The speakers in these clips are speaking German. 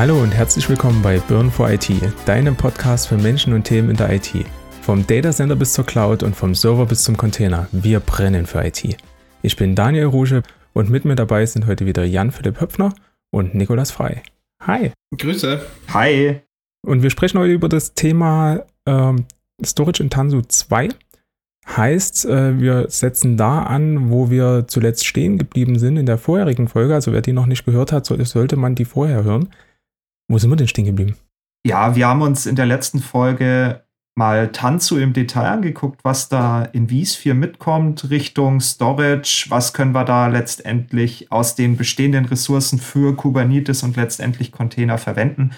Hallo und herzlich willkommen bei Burn for IT, deinem Podcast für Menschen und Themen in der IT. Vom Datacenter bis zur Cloud und vom Server bis zum Container. Wir brennen für IT. Ich bin Daniel Ruge und mit mir dabei sind heute wieder Jan-Philipp Höpfner und Nikolas Frei. Hi. Grüße. Hi. Und wir sprechen heute über das Thema ähm, Storage in Tanzu 2. Heißt, äh, wir setzen da an, wo wir zuletzt stehen geblieben sind in der vorherigen Folge. Also wer die noch nicht gehört hat, sollte man die vorher hören. Wo sind wir denn stehen geblieben? Ja, wir haben uns in der letzten Folge mal Tanzu im Detail angeguckt, was da in Wies 4 mitkommt Richtung Storage. Was können wir da letztendlich aus den bestehenden Ressourcen für Kubernetes und letztendlich Container verwenden?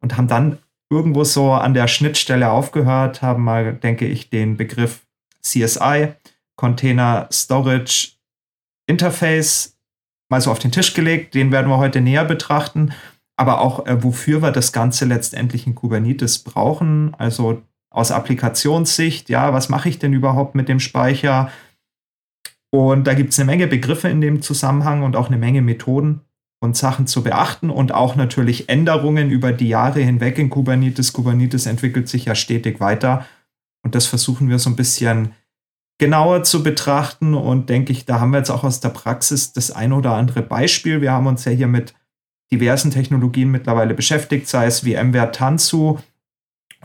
Und haben dann irgendwo so an der Schnittstelle aufgehört, haben mal, denke ich, den Begriff CSI, Container Storage Interface, mal so auf den Tisch gelegt. Den werden wir heute näher betrachten aber auch äh, wofür wir das Ganze letztendlich in Kubernetes brauchen. Also aus Applikationssicht, ja, was mache ich denn überhaupt mit dem Speicher? Und da gibt es eine Menge Begriffe in dem Zusammenhang und auch eine Menge Methoden und Sachen zu beachten und auch natürlich Änderungen über die Jahre hinweg in Kubernetes. Kubernetes entwickelt sich ja stetig weiter und das versuchen wir so ein bisschen genauer zu betrachten und denke ich, da haben wir jetzt auch aus der Praxis das ein oder andere Beispiel. Wir haben uns ja hier mit diversen Technologien mittlerweile beschäftigt, sei es VMware Tanzu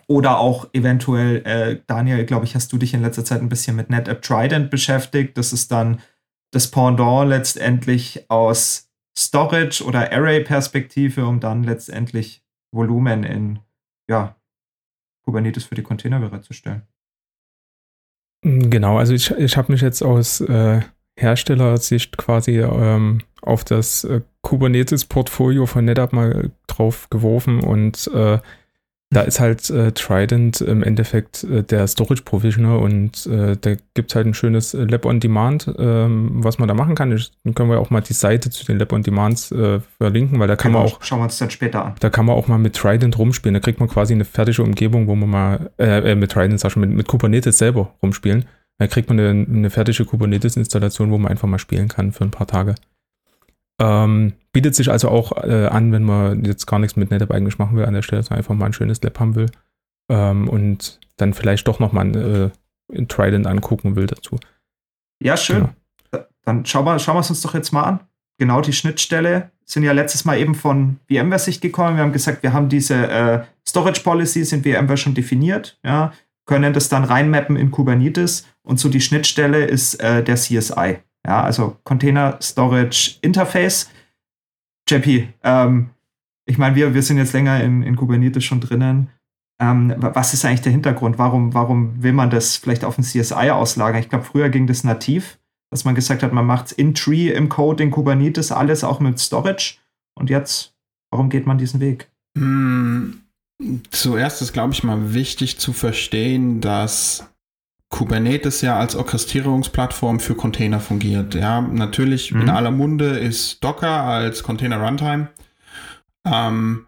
oder auch eventuell, äh, Daniel, glaube ich, hast du dich in letzter Zeit ein bisschen mit NetApp Trident beschäftigt. Das ist dann das Pendant letztendlich aus Storage oder Array-Perspektive, um dann letztendlich Volumen in ja, Kubernetes für die Container bereitzustellen. Genau, also ich, ich habe mich jetzt aus äh, Herstellersicht quasi ähm, auf das äh, Kubernetes-Portfolio von NetApp mal drauf geworfen und äh, da ist halt äh, Trident im Endeffekt äh, der Storage Provisioner und äh, da gibt es halt ein schönes äh, Lab on Demand, ähm, was man da machen kann. Ich, dann können wir auch mal die Seite zu den Lab on Demands äh, verlinken, weil da kann genau, man auch. Schauen wir uns dann später an. Da kann man auch mal mit Trident rumspielen. Da kriegt man quasi eine fertige Umgebung, wo man mal, äh, mit Trident, sag ich schon, mit, mit Kubernetes selber rumspielen. Da kriegt man eine, eine fertige Kubernetes-Installation, wo man einfach mal spielen kann für ein paar Tage. Ähm, bietet sich also auch äh, an, wenn man jetzt gar nichts mit NetApp eigentlich machen will an der Stelle, sondern einfach mal ein schönes Lab haben will ähm, und dann vielleicht doch nochmal äh, in Trident angucken will dazu. Ja, schön. Genau. Dann schauen wir, schauen wir es uns doch jetzt mal an. Genau die Schnittstelle sind ja letztes Mal eben von VMware-Sicht gekommen. Wir haben gesagt, wir haben diese äh, Storage Policies in VMware schon definiert, ja, können das dann reinmappen in Kubernetes und so die Schnittstelle ist äh, der CSI. Ja, also Container Storage Interface. JP, ähm, ich meine, wir, wir sind jetzt länger in, in Kubernetes schon drinnen. Ähm, was ist eigentlich der Hintergrund? Warum, warum will man das vielleicht auf ein CSI auslagern? Ich glaube, früher ging das nativ, dass man gesagt hat, man macht es in Tree im Code, in Kubernetes, alles auch mit Storage. Und jetzt, warum geht man diesen Weg? Hm, zuerst ist, glaube ich, mal wichtig zu verstehen, dass Kubernetes ja als Orchestrierungsplattform für Container fungiert. Ja, natürlich mhm. in aller Munde ist Docker als Container Runtime. Ähm,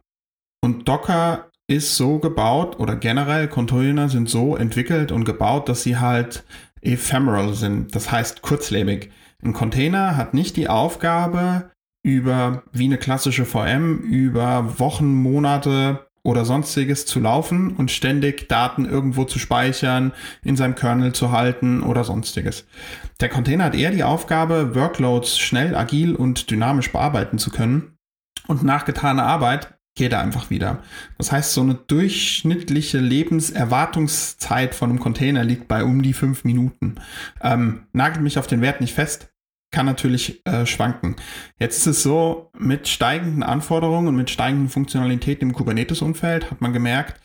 und Docker ist so gebaut oder generell Container sind so entwickelt und gebaut, dass sie halt ephemeral sind, das heißt kurzlebig. Ein Container hat nicht die Aufgabe, über wie eine klassische VM über Wochen, Monate oder sonstiges zu laufen und ständig Daten irgendwo zu speichern, in seinem Kernel zu halten oder sonstiges. Der Container hat eher die Aufgabe, Workloads schnell, agil und dynamisch bearbeiten zu können. Und nach getaner Arbeit geht er einfach wieder. Das heißt, so eine durchschnittliche Lebenserwartungszeit von einem Container liegt bei um die fünf Minuten. Ähm, nagelt mich auf den Wert nicht fest, kann natürlich äh, schwanken. Jetzt ist es so, mit steigenden Anforderungen und mit steigenden Funktionalitäten im Kubernetes-Umfeld hat man gemerkt,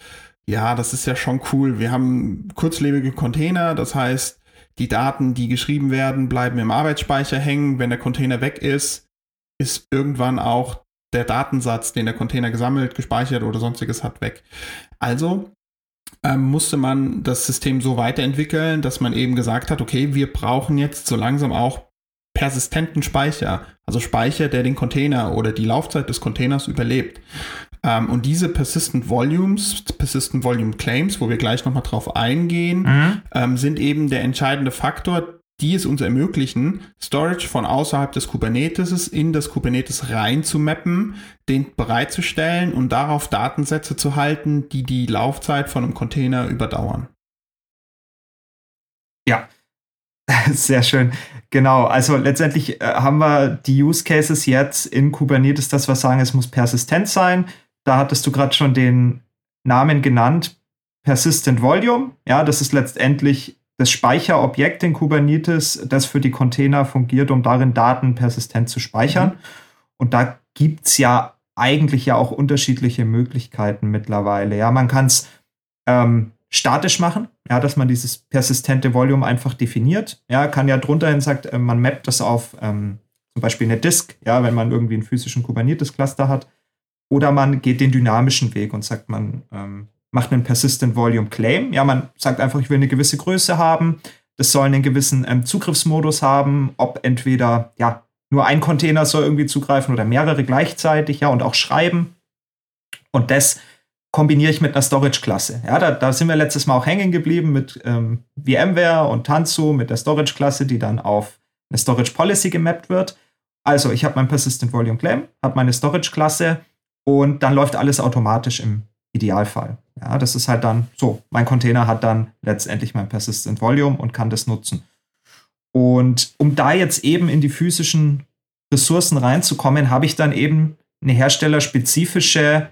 ja, das ist ja schon cool. Wir haben kurzlebige Container, das heißt, die Daten, die geschrieben werden, bleiben im Arbeitsspeicher hängen. Wenn der Container weg ist, ist irgendwann auch der Datensatz, den der Container gesammelt, gespeichert oder sonstiges hat, weg. Also ähm, musste man das System so weiterentwickeln, dass man eben gesagt hat, okay, wir brauchen jetzt so langsam auch persistenten Speicher, also Speicher, der den Container oder die Laufzeit des Containers überlebt. Ähm, und diese Persistent Volumes, Persistent Volume Claims, wo wir gleich nochmal drauf eingehen, mhm. ähm, sind eben der entscheidende Faktor die es uns ermöglichen, Storage von außerhalb des Kubernetes in das Kubernetes rein zu mappen, den bereitzustellen und darauf Datensätze zu halten, die die Laufzeit von einem Container überdauern. Ja, sehr schön. Genau, also letztendlich äh, haben wir die Use Cases jetzt in Kubernetes, dass wir sagen, es muss persistent sein. Da hattest du gerade schon den Namen genannt, Persistent Volume. Ja, das ist letztendlich das Speicherobjekt in Kubernetes, das für die Container fungiert, um darin Daten persistent zu speichern. Mhm. Und da gibt es ja eigentlich ja auch unterschiedliche Möglichkeiten mittlerweile. Ja, man kann es ähm, statisch machen, ja, dass man dieses persistente Volume einfach definiert. Ja, kann ja drunter hin sagt, äh, man mappt das auf ähm, zum Beispiel eine Disk, ja, wenn man irgendwie einen physischen Kubernetes-Cluster hat. Oder man geht den dynamischen Weg und sagt, man ähm, macht einen Persistent Volume Claim. Ja, man sagt einfach, ich will eine gewisse Größe haben. Das soll einen gewissen ähm, Zugriffsmodus haben, ob entweder, ja, nur ein Container soll irgendwie zugreifen oder mehrere gleichzeitig, ja, und auch schreiben. Und das kombiniere ich mit einer Storage-Klasse. Ja, da, da, sind wir letztes Mal auch hängen geblieben mit ähm, VMware und Tanzu, mit der Storage-Klasse, die dann auf eine Storage Policy gemappt wird. Also, ich habe mein Persistent Volume Claim, habe meine Storage-Klasse und dann läuft alles automatisch im Idealfall. Ja, das ist halt dann so. Mein Container hat dann letztendlich mein Persistent Volume und kann das nutzen. Und um da jetzt eben in die physischen Ressourcen reinzukommen, habe ich dann eben eine herstellerspezifische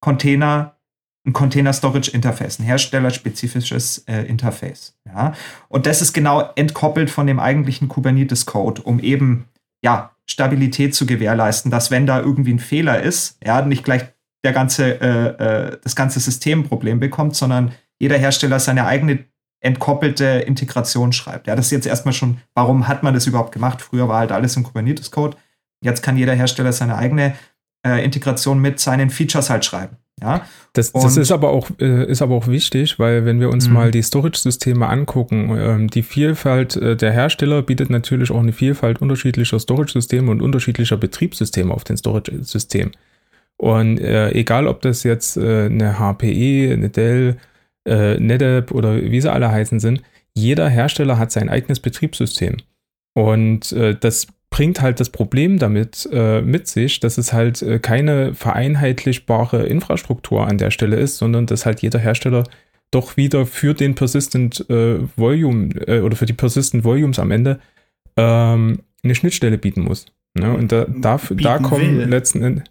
Container, ein Container Storage Interface, ein herstellerspezifisches äh, Interface. Ja? Und das ist genau entkoppelt von dem eigentlichen Kubernetes Code, um eben ja, Stabilität zu gewährleisten, dass wenn da irgendwie ein Fehler ist, ja, nicht gleich der ganze, äh, äh, das ganze System ein Problem bekommt, sondern jeder Hersteller seine eigene entkoppelte Integration schreibt. Ja, das ist jetzt erstmal schon, warum hat man das überhaupt gemacht? Früher war halt alles im Kubernetes-Code. Jetzt kann jeder Hersteller seine eigene äh, Integration mit seinen Features halt schreiben. Ja? Das, das ist, aber auch, äh, ist aber auch wichtig, weil wenn wir uns mhm. mal die Storage-Systeme angucken, ähm, die Vielfalt äh, der Hersteller bietet natürlich auch eine Vielfalt unterschiedlicher Storage-Systeme und unterschiedlicher Betriebssysteme auf den Storage-Systemen. Und äh, egal, ob das jetzt äh, eine HPE, eine Dell, äh, NetApp oder wie sie alle heißen sind, jeder Hersteller hat sein eigenes Betriebssystem. Und äh, das bringt halt das Problem damit äh, mit sich, dass es halt äh, keine vereinheitlichbare Infrastruktur an der Stelle ist, sondern dass halt jeder Hersteller doch wieder für den Persistent äh, Volume äh, oder für die Persistent Volumes am Ende ähm, eine Schnittstelle bieten muss. Ne? Und da, da, da kommen will. letzten Endes.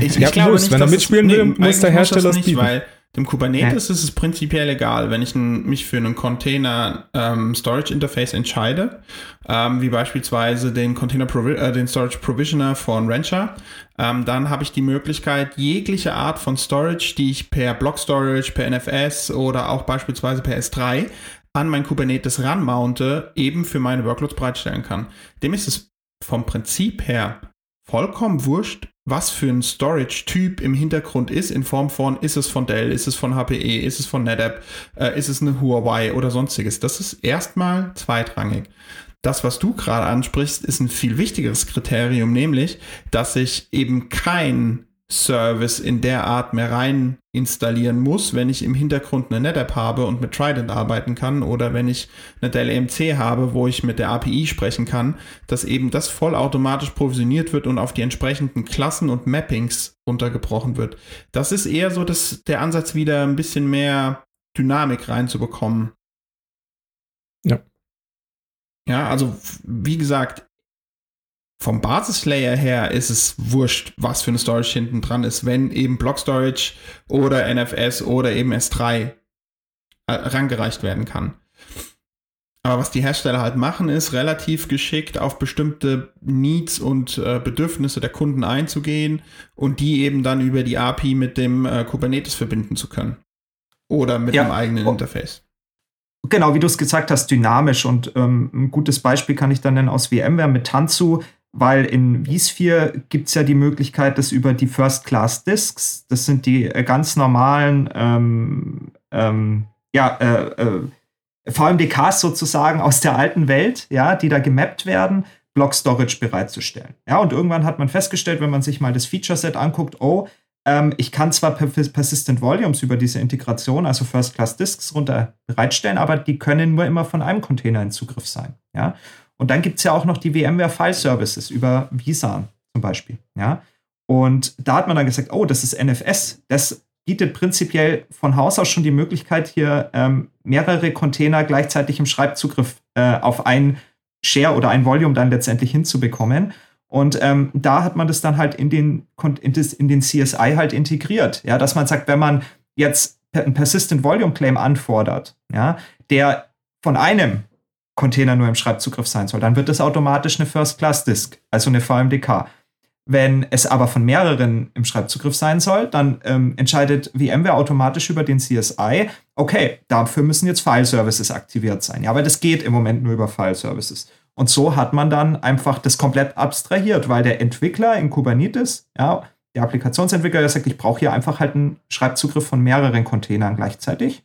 Ich, ja, ich glaube muss, nicht, wenn er mitspielen will, nee, muss der Hersteller es bieten. Weil dem Kubernetes ja. ist es prinzipiell egal, wenn ich mich für einen Container ähm, Storage Interface entscheide, ähm, wie beispielsweise den Container Provi äh, den Storage Provisioner von Rancher, ähm, dann habe ich die Möglichkeit, jegliche Art von Storage, die ich per Block Storage, per NFS oder auch beispielsweise per S3 an mein Kubernetes ranmounte, eben für meine Workloads bereitstellen kann. Dem ist es vom Prinzip her vollkommen wurscht, was für ein Storage-Typ im Hintergrund ist, in Form von, ist es von Dell, ist es von HPE, ist es von NetApp, äh, ist es eine Huawei oder sonstiges. Das ist erstmal zweitrangig. Das, was du gerade ansprichst, ist ein viel wichtigeres Kriterium, nämlich, dass ich eben kein Service in der Art mehr rein installieren muss, wenn ich im Hintergrund eine NetApp habe und mit Trident arbeiten kann oder wenn ich eine Dell EMC habe, wo ich mit der API sprechen kann, dass eben das vollautomatisch provisioniert wird und auf die entsprechenden Klassen und Mappings untergebrochen wird. Das ist eher so dass der Ansatz, wieder ein bisschen mehr Dynamik reinzubekommen. Ja. Ja, also wie gesagt, vom Basislayer her ist es wurscht, was für eine Storage hinten dran ist, wenn eben Block Storage oder NFS oder eben S3 äh, rangereicht werden kann. Aber was die Hersteller halt machen, ist relativ geschickt auf bestimmte Needs und äh, Bedürfnisse der Kunden einzugehen und die eben dann über die API mit dem äh, Kubernetes verbinden zu können. Oder mit ja. einem eigenen Interface. Genau, wie du es gesagt hast, dynamisch. Und ähm, ein gutes Beispiel kann ich dann nennen aus VMware mit Tanzu weil in vSphere gibt es ja die Möglichkeit, das über die First-Class-Disks, das sind die äh, ganz normalen ähm, ähm, ja, äh, äh, VMDKs sozusagen aus der alten Welt, ja, die da gemappt werden, Block Storage bereitzustellen. Ja, und irgendwann hat man festgestellt, wenn man sich mal das Feature-Set anguckt, oh, ähm, ich kann zwar Persistent Volumes über diese Integration, also First-Class-Disks runter bereitstellen, aber die können nur immer von einem Container in Zugriff sein. Ja? Und dann gibt es ja auch noch die VMware File Services über vSAN zum Beispiel. Ja? Und da hat man dann gesagt, oh, das ist NFS. Das bietet prinzipiell von Haus aus schon die Möglichkeit, hier ähm, mehrere Container gleichzeitig im Schreibzugriff äh, auf ein Share oder ein Volume dann letztendlich hinzubekommen. Und ähm, da hat man das dann halt in den, in, das, in den CSI halt integriert. Ja, dass man sagt, wenn man jetzt einen Persistent Volume Claim anfordert, ja, der von einem Container nur im Schreibzugriff sein soll, dann wird das automatisch eine First Class Disk, also eine VMDK. Wenn es aber von mehreren im Schreibzugriff sein soll, dann ähm, entscheidet VMware automatisch über den CSI, okay, dafür müssen jetzt File Services aktiviert sein. Ja, aber das geht im Moment nur über File Services. Und so hat man dann einfach das komplett abstrahiert, weil der Entwickler in Kubernetes, ja, der Applikationsentwickler, der sagt, ich brauche hier einfach halt einen Schreibzugriff von mehreren Containern gleichzeitig,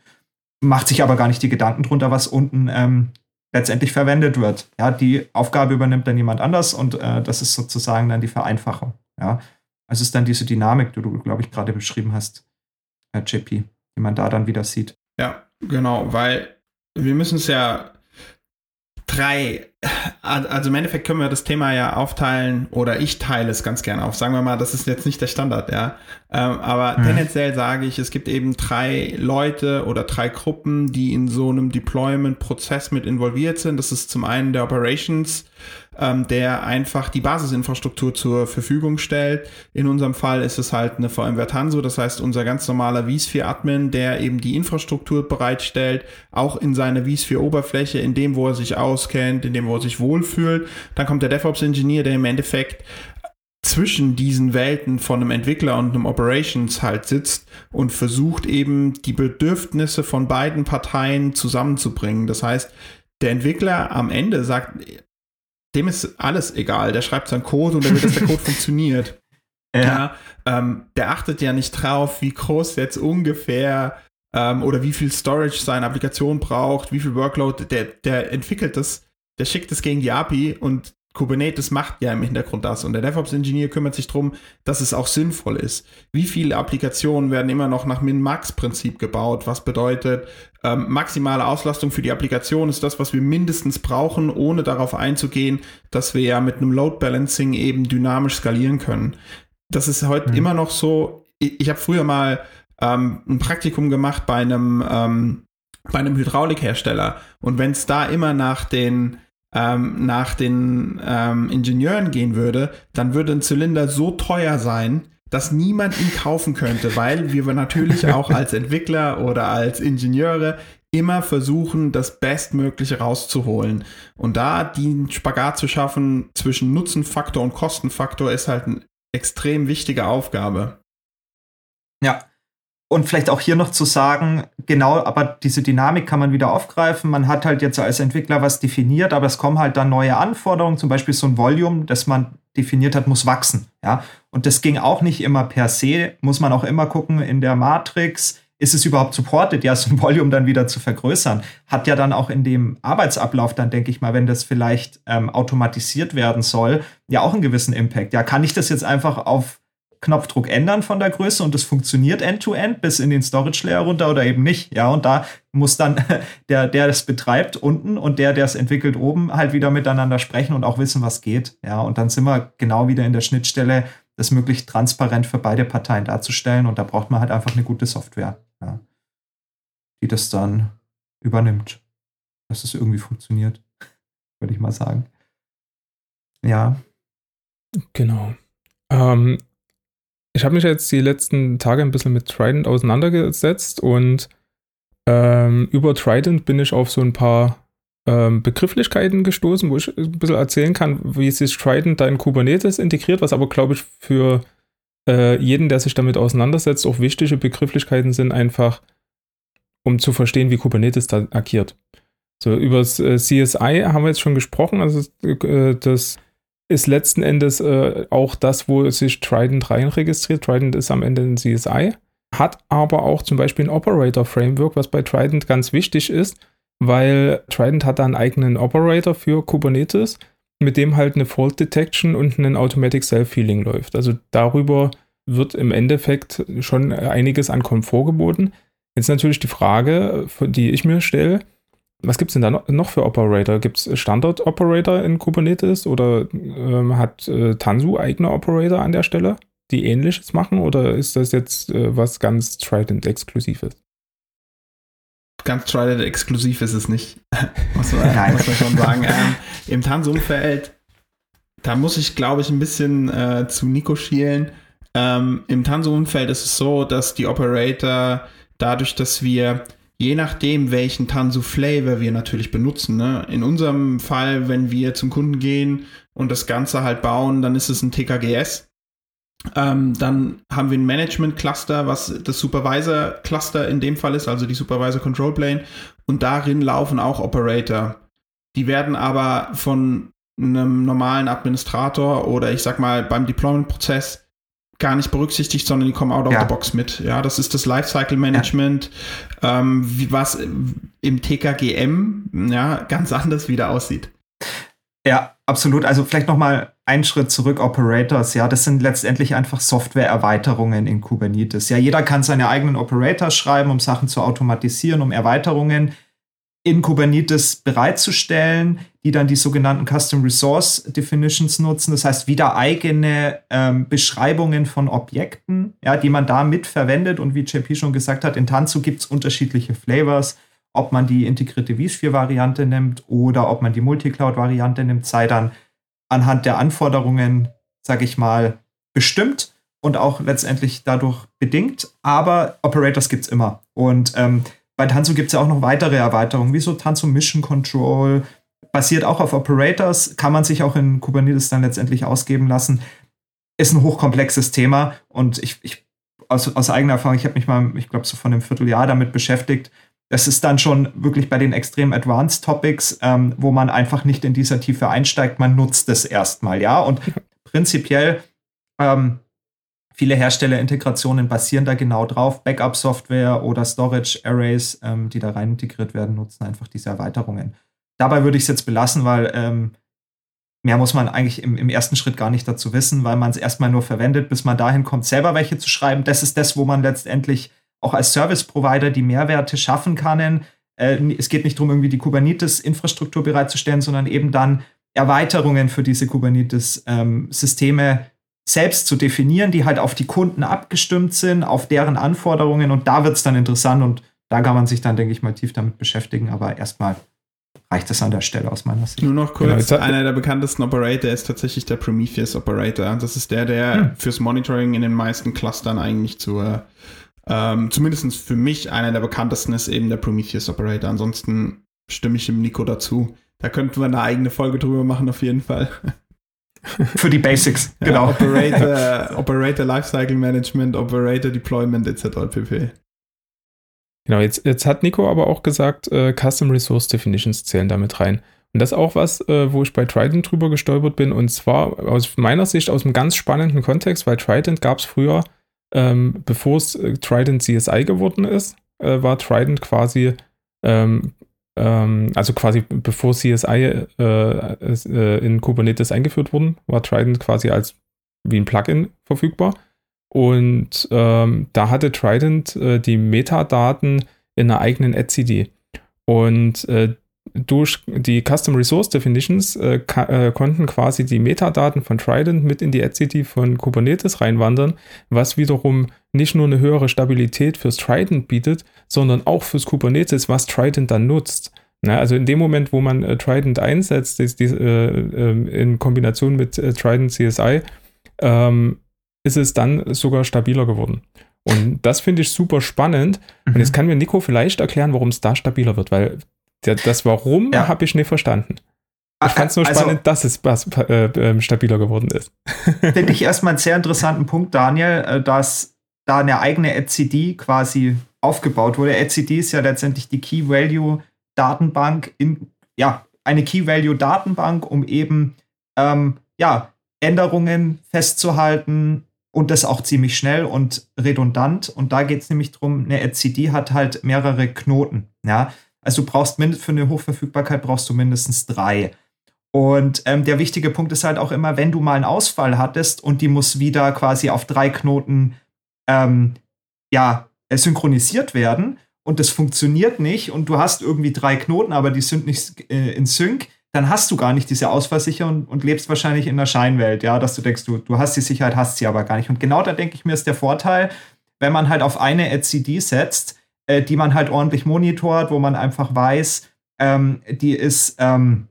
macht sich aber gar nicht die Gedanken drunter, was unten ähm, letztendlich verwendet wird. Ja, die Aufgabe übernimmt dann jemand anders und äh, das ist sozusagen dann die Vereinfachung. Ja, also es ist dann diese Dynamik, die du, glaube ich, gerade beschrieben hast, äh, JP, die man da dann wieder sieht. Ja, genau, weil wir müssen es ja drei, also im Endeffekt können wir das Thema ja aufteilen oder ich teile es ganz gerne auf. Sagen wir mal, das ist jetzt nicht der Standard, ja. Ähm, aber mhm. tendenziell sage ich, es gibt eben drei Leute oder drei Gruppen, die in so einem Deployment-Prozess mit involviert sind. Das ist zum einen der Operations ähm, der einfach die Basisinfrastruktur zur Verfügung stellt. In unserem Fall ist es halt eine VMware Tanso, das heißt unser ganz normaler vSphere-Admin, der eben die Infrastruktur bereitstellt, auch in seiner vSphere-Oberfläche, in dem, wo er sich auskennt, in dem, wo er sich wohlfühlt. Dann kommt der DevOps-Ingenieur, der im Endeffekt zwischen diesen Welten von einem Entwickler und einem Operations halt sitzt und versucht eben die Bedürfnisse von beiden Parteien zusammenzubringen. Das heißt, der Entwickler am Ende sagt, dem ist alles egal. Der schreibt seinen Code und wird, dass der Code funktioniert. Ja. ja ähm, der achtet ja nicht drauf, wie groß jetzt ungefähr ähm, oder wie viel Storage seine Applikation braucht, wie viel Workload. Der, der entwickelt das, der schickt es gegen die API und Kubernetes macht ja im Hintergrund das und der DevOps-Ingenieur kümmert sich darum, dass es auch sinnvoll ist. Wie viele Applikationen werden immer noch nach Min-Max-Prinzip gebaut? Was bedeutet, ähm, maximale Auslastung für die Applikation ist das, was wir mindestens brauchen, ohne darauf einzugehen, dass wir ja mit einem Load Balancing eben dynamisch skalieren können. Das ist heute mhm. immer noch so. Ich, ich habe früher mal ähm, ein Praktikum gemacht bei einem, ähm, bei einem Hydraulikhersteller und wenn es da immer nach den ähm, nach den ähm, Ingenieuren gehen würde, dann würde ein Zylinder so teuer sein, dass niemand ihn kaufen könnte, weil wir natürlich auch als Entwickler oder als Ingenieure immer versuchen, das Bestmögliche rauszuholen. Und da den Spagat zu schaffen zwischen Nutzenfaktor und Kostenfaktor ist halt eine extrem wichtige Aufgabe. Ja, und vielleicht auch hier noch zu sagen, genau, aber diese Dynamik kann man wieder aufgreifen. Man hat halt jetzt als Entwickler was definiert, aber es kommen halt dann neue Anforderungen, zum Beispiel so ein Volume, das man definiert hat, muss wachsen. Ja, und das ging auch nicht immer per se. Muss man auch immer gucken in der Matrix. Ist es überhaupt supported, ja, so ein Volume dann wieder zu vergrößern? Hat ja dann auch in dem Arbeitsablauf dann, denke ich mal, wenn das vielleicht ähm, automatisiert werden soll, ja auch einen gewissen Impact. Ja, kann ich das jetzt einfach auf Knopfdruck ändern von der Größe und es funktioniert end-to-end -end bis in den Storage Layer runter oder eben nicht. Ja, und da muss dann der, der das betreibt unten und der, der es entwickelt oben halt wieder miteinander sprechen und auch wissen, was geht. Ja, und dann sind wir genau wieder in der Schnittstelle, das möglichst transparent für beide Parteien darzustellen und da braucht man halt einfach eine gute Software, ja, die das dann übernimmt, dass es irgendwie funktioniert, würde ich mal sagen. Ja. Genau. Ähm, ich habe mich jetzt die letzten Tage ein bisschen mit Trident auseinandergesetzt und ähm, über Trident bin ich auf so ein paar ähm, Begrifflichkeiten gestoßen, wo ich ein bisschen erzählen kann, wie sich Trident da in Kubernetes integriert, was aber, glaube ich, für äh, jeden, der sich damit auseinandersetzt, auch wichtige Begrifflichkeiten sind, einfach um zu verstehen, wie Kubernetes da agiert. So, über das äh, CSI haben wir jetzt schon gesprochen, also äh, das ist letzten Endes äh, auch das, wo sich Trident rein registriert. Trident ist am Ende ein CSI, hat aber auch zum Beispiel ein Operator-Framework, was bei Trident ganz wichtig ist, weil Trident hat da einen eigenen Operator für Kubernetes, mit dem halt eine Fault Detection und ein Automatic Self-Healing läuft. Also darüber wird im Endeffekt schon einiges an Komfort geboten. Jetzt natürlich die Frage, die ich mir stelle, was gibt es denn da noch für Operator? Gibt es Standard-Operator in Kubernetes oder ähm, hat äh, Tanzu eigene Operator an der Stelle, die ähnliches machen oder ist das jetzt äh, was ganz Trident-exklusives? Ganz Trident-exklusiv ist es nicht, muss, man, muss man schon sagen. Ähm, Im Tanzu-Umfeld, da muss ich, glaube ich, ein bisschen äh, zu Nico schielen. Ähm, Im Tanzu-Umfeld ist es so, dass die Operator dadurch, dass wir je nachdem, welchen Tanzu-Flavor wir natürlich benutzen. Ne? In unserem Fall, wenn wir zum Kunden gehen und das Ganze halt bauen, dann ist es ein TKGS. Ähm, dann haben wir ein Management-Cluster, was das Supervisor-Cluster in dem Fall ist, also die Supervisor Control Plane. Und darin laufen auch Operator. Die werden aber von einem normalen Administrator oder ich sag mal beim Deployment-Prozess gar nicht berücksichtigt, sondern die kommen out of ja. the box mit. Ja, das ist das Lifecycle Management, ja. ähm, wie, was im TKGM ja ganz anders wieder aussieht. Ja, absolut. Also vielleicht noch mal einen Schritt zurück. Operators, ja, das sind letztendlich einfach Software-Erweiterungen in Kubernetes. Ja, jeder kann seine eigenen Operators schreiben, um Sachen zu automatisieren, um Erweiterungen in Kubernetes bereitzustellen, die dann die sogenannten Custom Resource Definitions nutzen. Das heißt, wieder eigene ähm, Beschreibungen von Objekten, ja, die man da mitverwendet. Und wie JP schon gesagt hat, in Tanzu gibt es unterschiedliche Flavors, ob man die integrierte vSphere-Variante nimmt oder ob man die Multicloud-Variante nimmt, sei dann anhand der Anforderungen, sage ich mal, bestimmt und auch letztendlich dadurch bedingt. Aber Operators gibt es immer. Und ähm, bei Tanzu gibt es ja auch noch weitere Erweiterungen, wie so Tanzu Mission Control, basiert auch auf Operators, kann man sich auch in Kubernetes dann letztendlich ausgeben lassen. Ist ein hochkomplexes Thema und ich, ich aus, aus eigener Erfahrung, ich habe mich mal, ich glaube, so von einem Vierteljahr damit beschäftigt. Das ist dann schon wirklich bei den extrem advanced Topics, ähm, wo man einfach nicht in dieser Tiefe einsteigt, man nutzt es erstmal, ja. Und prinzipiell ähm, Viele Herstellerintegrationen basieren da genau drauf. Backup-Software oder Storage-Arrays, ähm, die da rein integriert werden, nutzen einfach diese Erweiterungen. Dabei würde ich es jetzt belassen, weil ähm, mehr muss man eigentlich im, im, ersten Schritt gar nicht dazu wissen, weil man es erstmal nur verwendet, bis man dahin kommt, selber welche zu schreiben. Das ist das, wo man letztendlich auch als Service-Provider die Mehrwerte schaffen kann. Äh, es geht nicht darum, irgendwie die Kubernetes-Infrastruktur bereitzustellen, sondern eben dann Erweiterungen für diese Kubernetes-Systeme ähm, selbst zu definieren, die halt auf die Kunden abgestimmt sind, auf deren Anforderungen und da wird es dann interessant und da kann man sich dann, denke ich mal, tief damit beschäftigen, aber erstmal reicht das an der Stelle aus meiner Sicht. Nur noch kurz, genau, einer der bekanntesten Operator ist tatsächlich der Prometheus Operator. Das ist der, der hm. fürs Monitoring in den meisten Clustern eigentlich zur, ähm, zumindest für mich einer der bekanntesten ist eben der Prometheus Operator. Ansonsten stimme ich dem Nico dazu. Da könnten wir eine eigene Folge drüber machen, auf jeden Fall. Für die Basics, genau. Ja, Operator, Operator Lifecycle Management, Operator Deployment etc. pp. Genau, jetzt, jetzt hat Nico aber auch gesagt, äh, Custom Resource Definitions zählen damit rein. Und das ist auch was, äh, wo ich bei Trident drüber gestolpert bin. Und zwar aus meiner Sicht aus einem ganz spannenden Kontext, weil Trident gab es früher, ähm, bevor es äh, Trident CSI geworden ist, äh, war Trident quasi ähm, ähm, also quasi bevor CSI äh, äh, in Kubernetes eingeführt wurden, war Trident quasi als wie ein Plugin verfügbar. Und ähm, da hatte Trident äh, die Metadaten in einer eigenen etcd. Und äh, durch die Custom Resource Definitions äh, äh, konnten quasi die Metadaten von Trident mit in die etcd von Kubernetes reinwandern, was wiederum nicht nur eine höhere Stabilität fürs Trident bietet, sondern auch fürs Kubernetes, was Trident dann nutzt. Na, also in dem Moment, wo man äh, Trident einsetzt, ist die, äh, ähm, in Kombination mit äh, Trident CSI, ähm, ist es dann sogar stabiler geworden. Und das finde ich super spannend. Mhm. Und jetzt kann mir Nico vielleicht erklären, warum es da stabiler wird, weil das Warum ja. habe ich nicht verstanden. Ich fand es nur also, spannend, dass es äh, äh, stabiler geworden ist. Finde ich erstmal einen sehr interessanten Punkt, Daniel, äh, dass da eine eigene etcd quasi aufgebaut wurde. etcd ist ja letztendlich die Key Value Datenbank in, ja, eine Key Value Datenbank, um eben, ähm, ja, Änderungen festzuhalten und das auch ziemlich schnell und redundant. Und da geht es nämlich darum, eine etcd hat halt mehrere Knoten, ja. Also du brauchst für eine Hochverfügbarkeit brauchst du mindestens drei. Und ähm, der wichtige Punkt ist halt auch immer, wenn du mal einen Ausfall hattest und die muss wieder quasi auf drei Knoten ähm, ja, synchronisiert werden und das funktioniert nicht und du hast irgendwie drei Knoten, aber die sind nicht äh, in Sync, dann hast du gar nicht diese Ausfallsicherung und, und lebst wahrscheinlich in der Scheinwelt, ja, dass du denkst, du, du hast die Sicherheit, hast sie aber gar nicht. Und genau da denke ich mir, ist der Vorteil, wenn man halt auf eine LCD setzt, äh, die man halt ordentlich monitort, wo man einfach weiß, ähm, die ist ähm,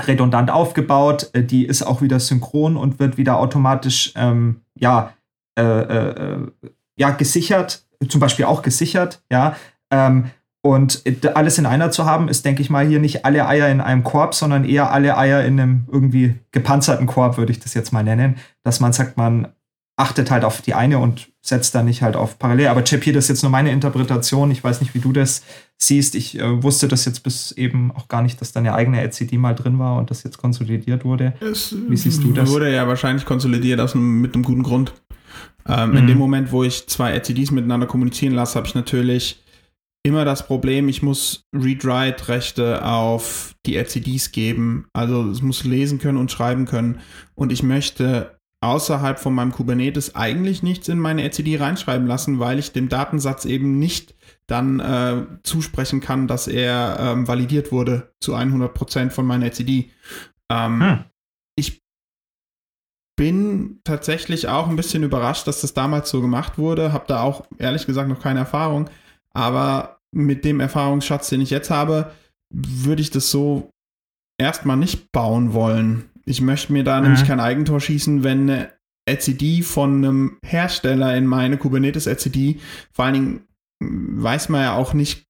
redundant aufgebaut, äh, die ist auch wieder synchron und wird wieder automatisch ähm, ja, äh, äh, äh ja, gesichert, zum Beispiel auch gesichert, ja. Ähm, und alles in einer zu haben, ist, denke ich mal, hier nicht alle Eier in einem Korb, sondern eher alle Eier in einem irgendwie gepanzerten Korb, würde ich das jetzt mal nennen. Dass man sagt, man achtet halt auf die eine und setzt da nicht halt auf parallel. Aber Chip, hier, das ist jetzt nur meine Interpretation. Ich weiß nicht, wie du das siehst. Ich äh, wusste das jetzt bis eben auch gar nicht, dass da eine eigene LCD mal drin war und das jetzt konsolidiert wurde. Es wie siehst du das? wurde ja wahrscheinlich konsolidiert aus einem, mit einem guten Grund. Ähm, mhm. In dem Moment, wo ich zwei LCDs miteinander kommunizieren lasse, habe ich natürlich immer das Problem, ich muss Read-Write-Rechte auf die LCDs geben. Also es muss lesen können und schreiben können. Und ich möchte außerhalb von meinem Kubernetes eigentlich nichts in meine LCD reinschreiben lassen, weil ich dem Datensatz eben nicht dann äh, zusprechen kann, dass er ähm, validiert wurde zu 100% von meiner LCD. Ähm, hm. Ich bin tatsächlich auch ein bisschen überrascht, dass das damals so gemacht wurde. Habe da auch ehrlich gesagt noch keine Erfahrung. Aber mit dem Erfahrungsschatz, den ich jetzt habe, würde ich das so erstmal nicht bauen wollen. Ich möchte mir da mhm. nämlich kein Eigentor schießen, wenn eine LCD von einem Hersteller in meine Kubernetes LCD, vor allen Dingen weiß man ja auch nicht,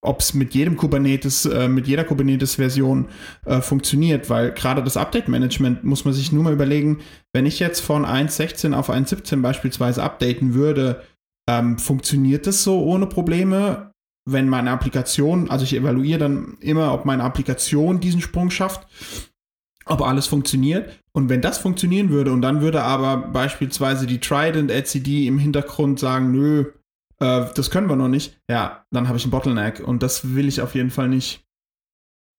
ob es mit jedem Kubernetes, äh, mit jeder Kubernetes-Version äh, funktioniert, weil gerade das Update-Management muss man sich nur mal überlegen, wenn ich jetzt von 1.16 auf 1.17 beispielsweise updaten würde, ähm, funktioniert das so ohne Probleme, wenn meine Applikation, also ich evaluiere dann immer, ob meine Applikation diesen Sprung schafft, ob alles funktioniert. Und wenn das funktionieren würde und dann würde aber beispielsweise die Trident LCD im Hintergrund sagen, nö, äh, das können wir noch nicht, ja, dann habe ich einen Bottleneck und das will ich auf jeden Fall nicht.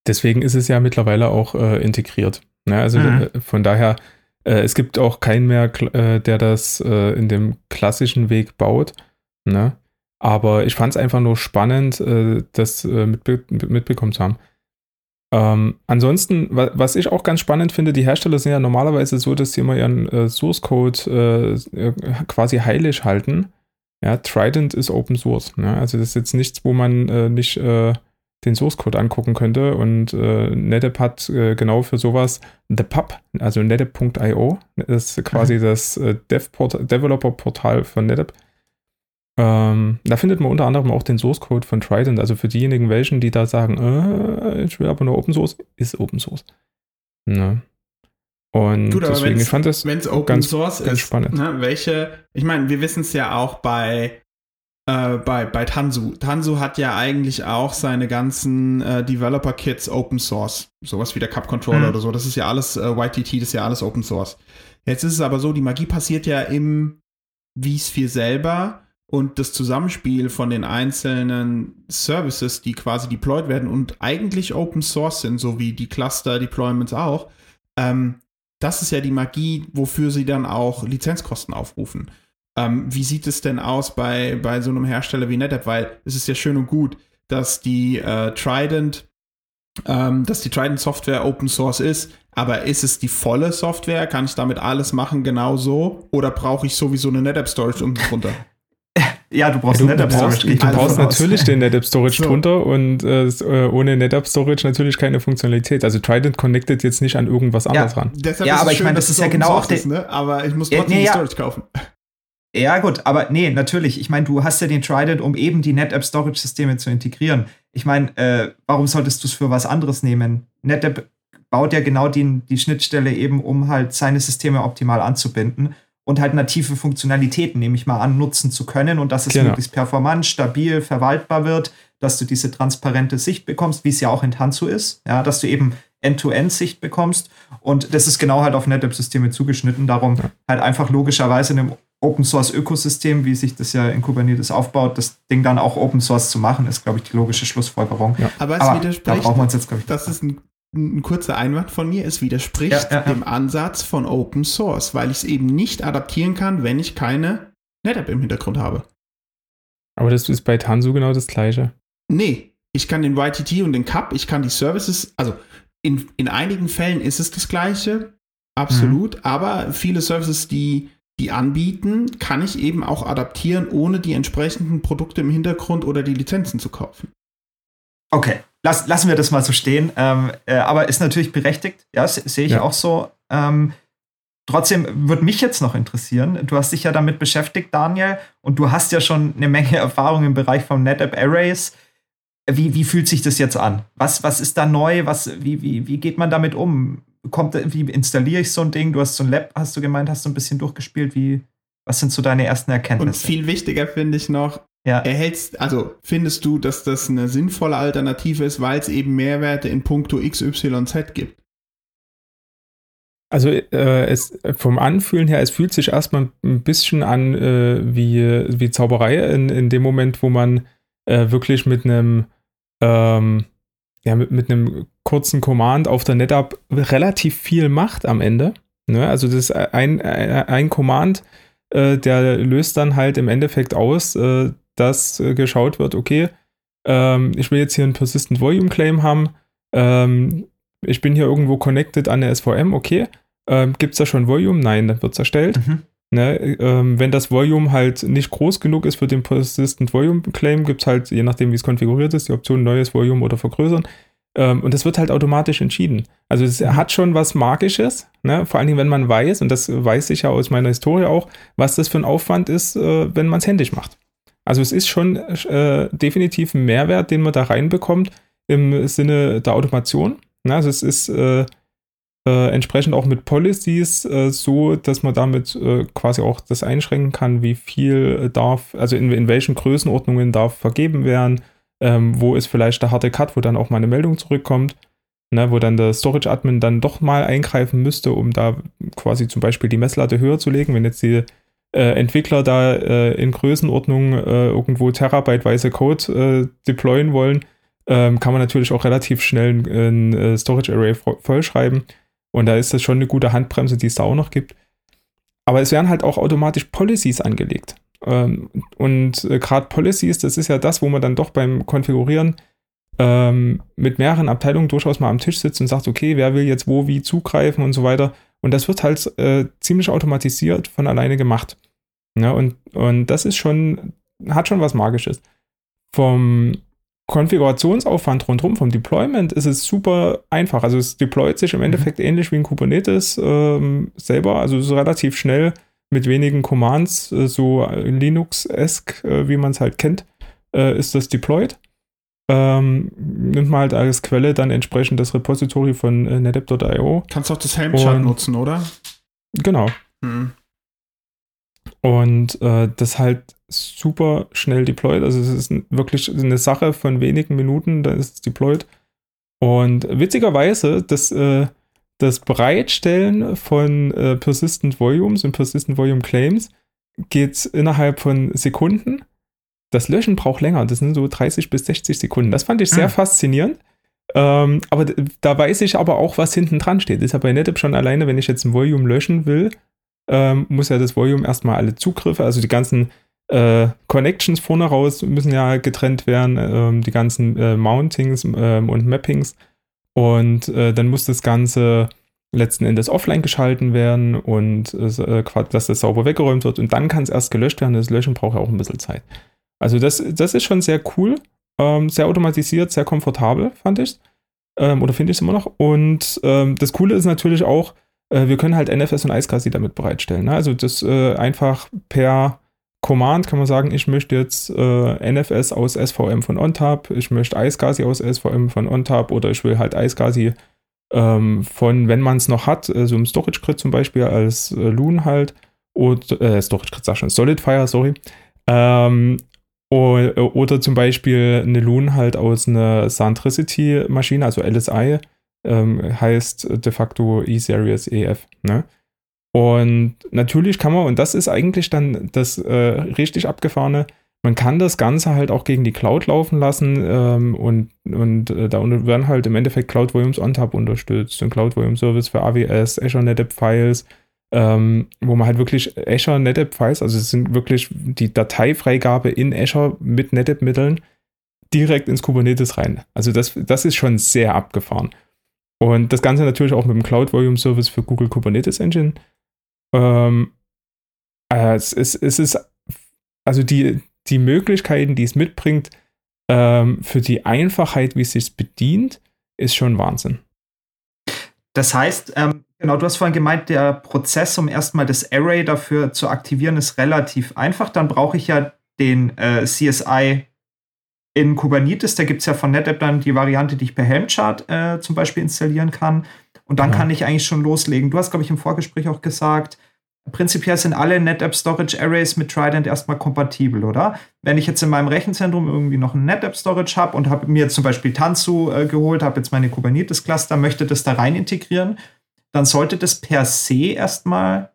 Deswegen ist es ja mittlerweile auch äh, integriert. Ne? Also mhm. Äh, von daher äh, es gibt auch keinen mehr, äh, der das in dem klassischen Weg baut. Ne? Aber ich fand es einfach nur spannend, das mitbe mitbekommen zu haben. Ähm, ansonsten, wa was ich auch ganz spannend finde, die Hersteller sind ja normalerweise so, dass sie immer ihren äh, Source Code quasi heilig halten. Ja, Trident ist Open Source. Ne? Also das ist jetzt nichts, wo man nicht den Source Code angucken könnte. Und äh, NetApp hat äh, genau für sowas ThePub, also NetApp.io, ist quasi mhm. das äh, Developer-Portal von NetApp. Ähm, da findet man unter anderem auch den Source Code von Trident. Also für diejenigen welchen, die da sagen, äh, ich will aber nur Open Source, ist Open Source. Ne? Und Gut, deswegen, ich fand das wenn's Open ganz, Source ganz ist, spannend. Ne, welche, ich meine, wir wissen es ja auch bei äh, bei, bei Tanzu. Tanzu hat ja eigentlich auch seine ganzen äh, Developer-Kits Open Source. Sowas wie der Cup Controller mhm. oder so. Das ist ja alles äh, YTT, das ist ja alles Open Source. Jetzt ist es aber so, die Magie passiert ja im vSphere selber und das Zusammenspiel von den einzelnen Services, die quasi deployed werden und eigentlich Open Source sind, so wie die Cluster-Deployments auch. Ähm, das ist ja die Magie, wofür sie dann auch Lizenzkosten aufrufen. Ähm, wie sieht es denn aus bei, bei so einem Hersteller wie NetApp? Weil es ist ja schön und gut, dass die äh, Trident, ähm, dass die Trident Software Open Source ist, aber ist es die volle Software? Kann ich damit alles machen genau so? Oder brauche ich sowieso eine NetApp Storage unten drunter? Ja, du brauchst ja, du, NetApp Storage. Du brauchst, du brauchst natürlich den NetApp Storage so. drunter und äh, äh, ohne NetApp Storage natürlich keine Funktionalität. Also Trident connectet jetzt nicht an irgendwas ja. anderes ran. Deshalb ja, aber ich meine, das ist ja genau auch der. Ne? Aber ich muss trotzdem ja, nee, die Storage kaufen. Ja, gut, aber nee, natürlich. Ich meine, du hast ja den Trident, um eben die NetApp Storage-Systeme zu integrieren. Ich meine, äh, warum solltest du es für was anderes nehmen? NetApp baut ja genau die, die Schnittstelle eben, um halt seine Systeme optimal anzubinden und halt native Funktionalitäten, nehme ich mal an, nutzen zu können und dass es genau. möglichst performant, stabil, verwaltbar wird, dass du diese transparente Sicht bekommst, wie es ja auch in Tanzu ist, ja, dass du eben End-to-End-Sicht bekommst und das ist genau halt auf NetApp-Systeme zugeschnitten, darum ja. halt einfach logischerweise in einem Open Source Ökosystem, wie sich das ja in Kubernetes aufbaut, das Ding dann auch Open Source zu machen, ist, glaube ich, die logische Schlussfolgerung. Ja. Aber es Aber widerspricht, da brauchen wir uns jetzt, glaube ich. Das ist ein ein kurzer Einwand von mir, es widerspricht ja, ja, ja. dem Ansatz von Open Source, weil ich es eben nicht adaptieren kann, wenn ich keine NetApp im Hintergrund habe. Aber das ist bei Tanzu genau das gleiche. Nee, ich kann den YTT und den CAP, ich kann die Services, also in, in einigen Fällen ist es das gleiche, absolut, mhm. aber viele Services, die die anbieten, kann ich eben auch adaptieren, ohne die entsprechenden Produkte im Hintergrund oder die Lizenzen zu kaufen. Okay, Lass, lassen wir das mal so stehen. Ähm, äh, aber ist natürlich berechtigt, ja, sehe ich ja. auch so. Ähm, trotzdem würde mich jetzt noch interessieren, du hast dich ja damit beschäftigt, Daniel, und du hast ja schon eine Menge Erfahrung im Bereich von NetApp Arrays. Wie, wie fühlt sich das jetzt an? Was, was ist da neu? Was, wie, wie, wie geht man damit um? Kommt, wie installiere ich so ein Ding? Du hast so ein Lab, hast du gemeint, hast du ein bisschen durchgespielt. Wie, was sind so deine ersten Erkenntnisse? Und viel wichtiger finde ich noch, ja. Erhältst, also findest du, dass das eine sinnvolle Alternative ist, weil es eben Mehrwerte in puncto XYZ gibt? Also äh, es vom Anfühlen her, es fühlt sich erstmal ein bisschen an äh, wie, wie Zauberei in, in dem Moment, wo man äh, wirklich mit einem ähm, ja, mit, mit einem kurzen Command auf der NetApp relativ viel macht am Ende. Ne? Also das ist ein, ein, ein Command, äh, der löst dann halt im Endeffekt aus, äh, dass äh, geschaut wird, okay, ähm, ich will jetzt hier einen Persistent Volume Claim haben, ähm, ich bin hier irgendwo connected an der SVM, okay, ähm, gibt es da schon Volume? Nein, dann wird es erstellt. Mhm. Ne, ähm, wenn das Volume halt nicht groß genug ist für den Persistent Volume Claim, gibt es halt, je nachdem wie es konfiguriert ist, die Option neues Volume oder vergrößern. Ähm, und das wird halt automatisch entschieden. Also es mhm. hat schon was Magisches, ne? vor allen Dingen, wenn man weiß, und das weiß ich ja aus meiner Historie auch, was das für ein Aufwand ist, äh, wenn man es händisch macht. Also es ist schon äh, definitiv ein Mehrwert, den man da reinbekommt im Sinne der Automation. Na, also es ist äh, äh, entsprechend auch mit Policies äh, so, dass man damit äh, quasi auch das einschränken kann, wie viel darf, also in, in welchen Größenordnungen darf vergeben werden, ähm, wo ist vielleicht der harte Cut, wo dann auch mal eine Meldung zurückkommt. Ne, wo dann der Storage-Admin dann doch mal eingreifen müsste, um da quasi zum Beispiel die Messlatte höher zu legen, wenn jetzt die äh, Entwickler da äh, in Größenordnung äh, irgendwo terabyteweise Code äh, deployen wollen, ähm, kann man natürlich auch relativ schnell ein, ein äh, Storage Array vollschreiben. Und da ist das schon eine gute Handbremse, die es da auch noch gibt. Aber es werden halt auch automatisch Policies angelegt. Ähm, und gerade Policies, das ist ja das, wo man dann doch beim Konfigurieren ähm, mit mehreren Abteilungen durchaus mal am Tisch sitzt und sagt, okay, wer will jetzt wo wie zugreifen und so weiter. Und das wird halt äh, ziemlich automatisiert von alleine gemacht. Ja, und, und das ist schon, hat schon was Magisches. Vom Konfigurationsaufwand rundherum, vom Deployment ist es super einfach. Also es deployt sich im mhm. Endeffekt mhm. ähnlich wie ein Kubernetes ähm, selber. Also es ist relativ schnell mit wenigen Commands, äh, so Linux-esque, äh, wie man es halt kennt, äh, ist das deployed ähm, nimmt man halt als Quelle dann entsprechend das Repository von äh, netapp.io. Kannst auch das Helm-Chart nutzen, oder? Genau. Mhm. Und äh, das halt super schnell deployed. Also es ist wirklich eine Sache von wenigen Minuten, da ist es deployed. Und witzigerweise, das, äh, das Bereitstellen von äh, Persistent Volumes und Persistent Volume Claims geht innerhalb von Sekunden das Löschen braucht länger. Das sind so 30 bis 60 Sekunden. Das fand ich sehr mhm. faszinierend. Ähm, aber da weiß ich aber auch, was hinten dran steht. Ist ja bei NetApp schon alleine, wenn ich jetzt ein Volume löschen will, ähm, muss ja das Volume erstmal alle Zugriffe, also die ganzen äh, Connections vorne raus müssen ja getrennt werden, ähm, die ganzen äh, Mountings ähm, und Mappings. Und äh, dann muss das Ganze letzten Endes offline geschalten werden und äh, dass das sauber weggeräumt wird. Und dann kann es erst gelöscht werden. Das Löschen braucht ja auch ein bisschen Zeit. Also das, das ist schon sehr cool, ähm, sehr automatisiert, sehr komfortabel, fand ich. Ähm, oder finde ich es immer noch. Und ähm, das Coole ist natürlich auch, äh, wir können halt NFS und iSCSI damit bereitstellen. Ne? Also das äh, einfach per Command kann man sagen, ich möchte jetzt äh, NFS aus SVM von OnTap, ich möchte iSCSI aus SVM von OnTap oder ich will halt iSCSI ähm, von, wenn man es noch hat, äh, so im Storage Grid zum Beispiel als äh, Loon halt, oder, äh, Storage Grid sag schon, Solidfire, sorry. Ähm, oder zum Beispiel eine Loon halt aus einer Centricity-Maschine, also LSI, ähm, heißt de facto E-Series EF. Ne? Und natürlich kann man, und das ist eigentlich dann das äh, richtig abgefahrene, Man kann das Ganze halt auch gegen die Cloud laufen lassen ähm, und, und äh, da werden halt im Endeffekt Cloud Volumes OnTap unterstützt und Cloud Volume Service für AWS, Azure NetApp Files, ähm, wo man halt wirklich Azure NetApp Files, also es sind wirklich die Dateifreigabe in Azure mit NetApp Mitteln direkt ins Kubernetes rein. Also das, das ist schon sehr abgefahren. Und das Ganze natürlich auch mit dem Cloud Volume Service für Google Kubernetes Engine. Ähm, äh, es, es, es ist also die, die Möglichkeiten, die es mitbringt, ähm, für die Einfachheit, wie es sich bedient, ist schon Wahnsinn. Das heißt, ähm, genau, du hast vorhin gemeint, der Prozess, um erstmal das Array dafür zu aktivieren, ist relativ einfach. Dann brauche ich ja den äh, CSI in Kubernetes. Da gibt es ja von NetApp dann die Variante, die ich per Helmchart äh, zum Beispiel installieren kann. Und dann ja. kann ich eigentlich schon loslegen. Du hast, glaube ich, im Vorgespräch auch gesagt, prinzipiell sind alle NetApp Storage Arrays mit Trident erstmal kompatibel, oder? Wenn ich jetzt in meinem Rechenzentrum irgendwie noch ein NetApp Storage habe und habe mir zum Beispiel Tanzu äh, geholt, habe jetzt meine Kubernetes Cluster, möchte das da rein integrieren, dann sollte das per se erstmal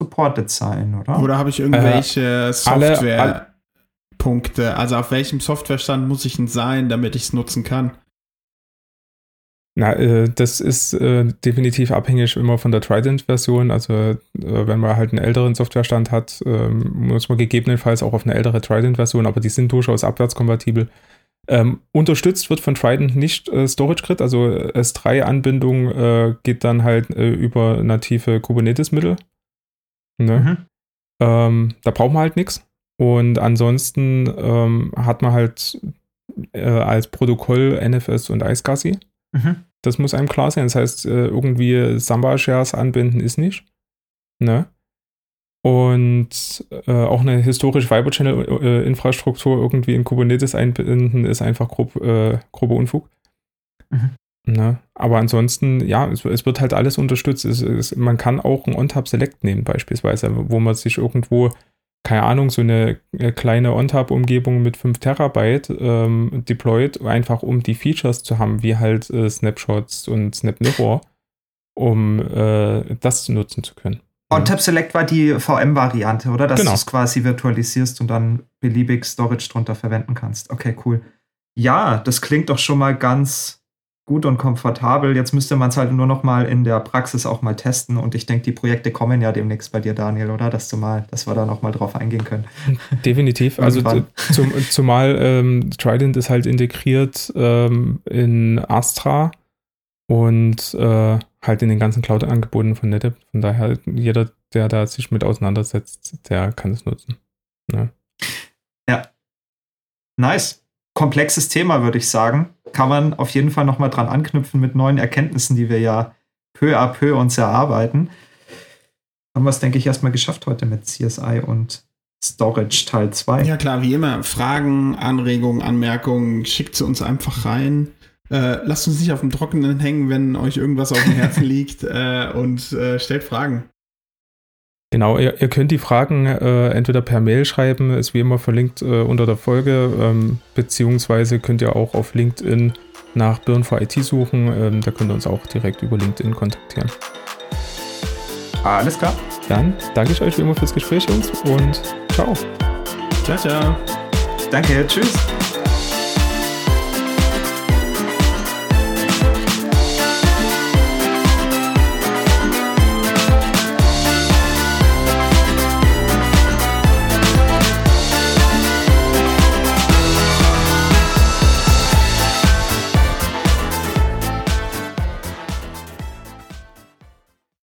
supported sein, oder? Oder habe ich irgendwelche äh, Software-Punkte? Also auf welchem Softwarestand muss ich denn sein, damit ich es nutzen kann? Na, äh, das ist äh, definitiv abhängig immer von der Trident-Version. Also äh, wenn man halt einen älteren Softwarestand hat, ähm, muss man gegebenenfalls auch auf eine ältere Trident-Version, aber die sind durchaus abwärtskompatibel. Ähm, unterstützt wird von Trident nicht äh, Storage Grid, also S3-Anbindung äh, geht dann halt äh, über native Kubernetes-Mittel. Ne? Mhm. Ähm, da braucht man halt nichts. Und ansonsten ähm, hat man halt äh, als Protokoll NFS und iSCSI. Mhm. Das muss einem klar sein. Das heißt, äh, irgendwie Samba-Shares anbinden ist nicht. Ne? Und äh, auch eine historische Fiber Channel-Infrastruktur äh, irgendwie in Kubernetes einbinden, ist einfach grob, äh, grober Unfug. Mhm. Ne? Aber ansonsten, ja, es, es, wird halt alles unterstützt. Es, es, man kann auch ein OnTap Select nehmen, beispielsweise, wo man sich irgendwo keine Ahnung, so eine äh, kleine OnTap-Umgebung mit 5 Terabyte ähm, deployed, einfach um die Features zu haben, wie halt äh, Snapshots und Snap Mirror, um äh, das nutzen zu können. OnTap Select war die VM-Variante, oder? Dass genau. du es quasi virtualisierst und dann beliebig Storage drunter verwenden kannst. Okay, cool. Ja, das klingt doch schon mal ganz gut und komfortabel. Jetzt müsste man es halt nur noch mal in der Praxis auch mal testen. Und ich denke, die Projekte kommen ja demnächst bei dir, Daniel, oder? Dass du mal, dass wir da noch mal drauf eingehen können. Definitiv. also zum, zumal ähm, Trident ist halt integriert ähm, in Astra und äh, halt in den ganzen Cloud-Angeboten von NetApp. Von daher, jeder, der da sich mit auseinandersetzt, der kann es nutzen. Ja. ja. Nice komplexes Thema, würde ich sagen. Kann man auf jeden Fall nochmal dran anknüpfen mit neuen Erkenntnissen, die wir ja peu à peu uns erarbeiten. Haben wir es, denke ich, erstmal geschafft heute mit CSI und Storage Teil 2. Ja, klar, wie immer. Fragen, Anregungen, Anmerkungen, schickt sie uns einfach rein. Äh, lasst uns nicht auf dem Trockenen hängen, wenn euch irgendwas auf dem Herzen liegt äh, und äh, stellt Fragen. Genau, ihr, ihr, könnt die Fragen äh, entweder per Mail schreiben, ist wie immer verlinkt äh, unter der Folge, ähm, beziehungsweise könnt ihr auch auf LinkedIn nach Birn for IT suchen. Ähm, da könnt ihr uns auch direkt über LinkedIn kontaktieren. Alles klar. Dann danke ich euch wie immer fürs Gespräch, Jungs, und ciao. Ciao, ciao. Danke, tschüss.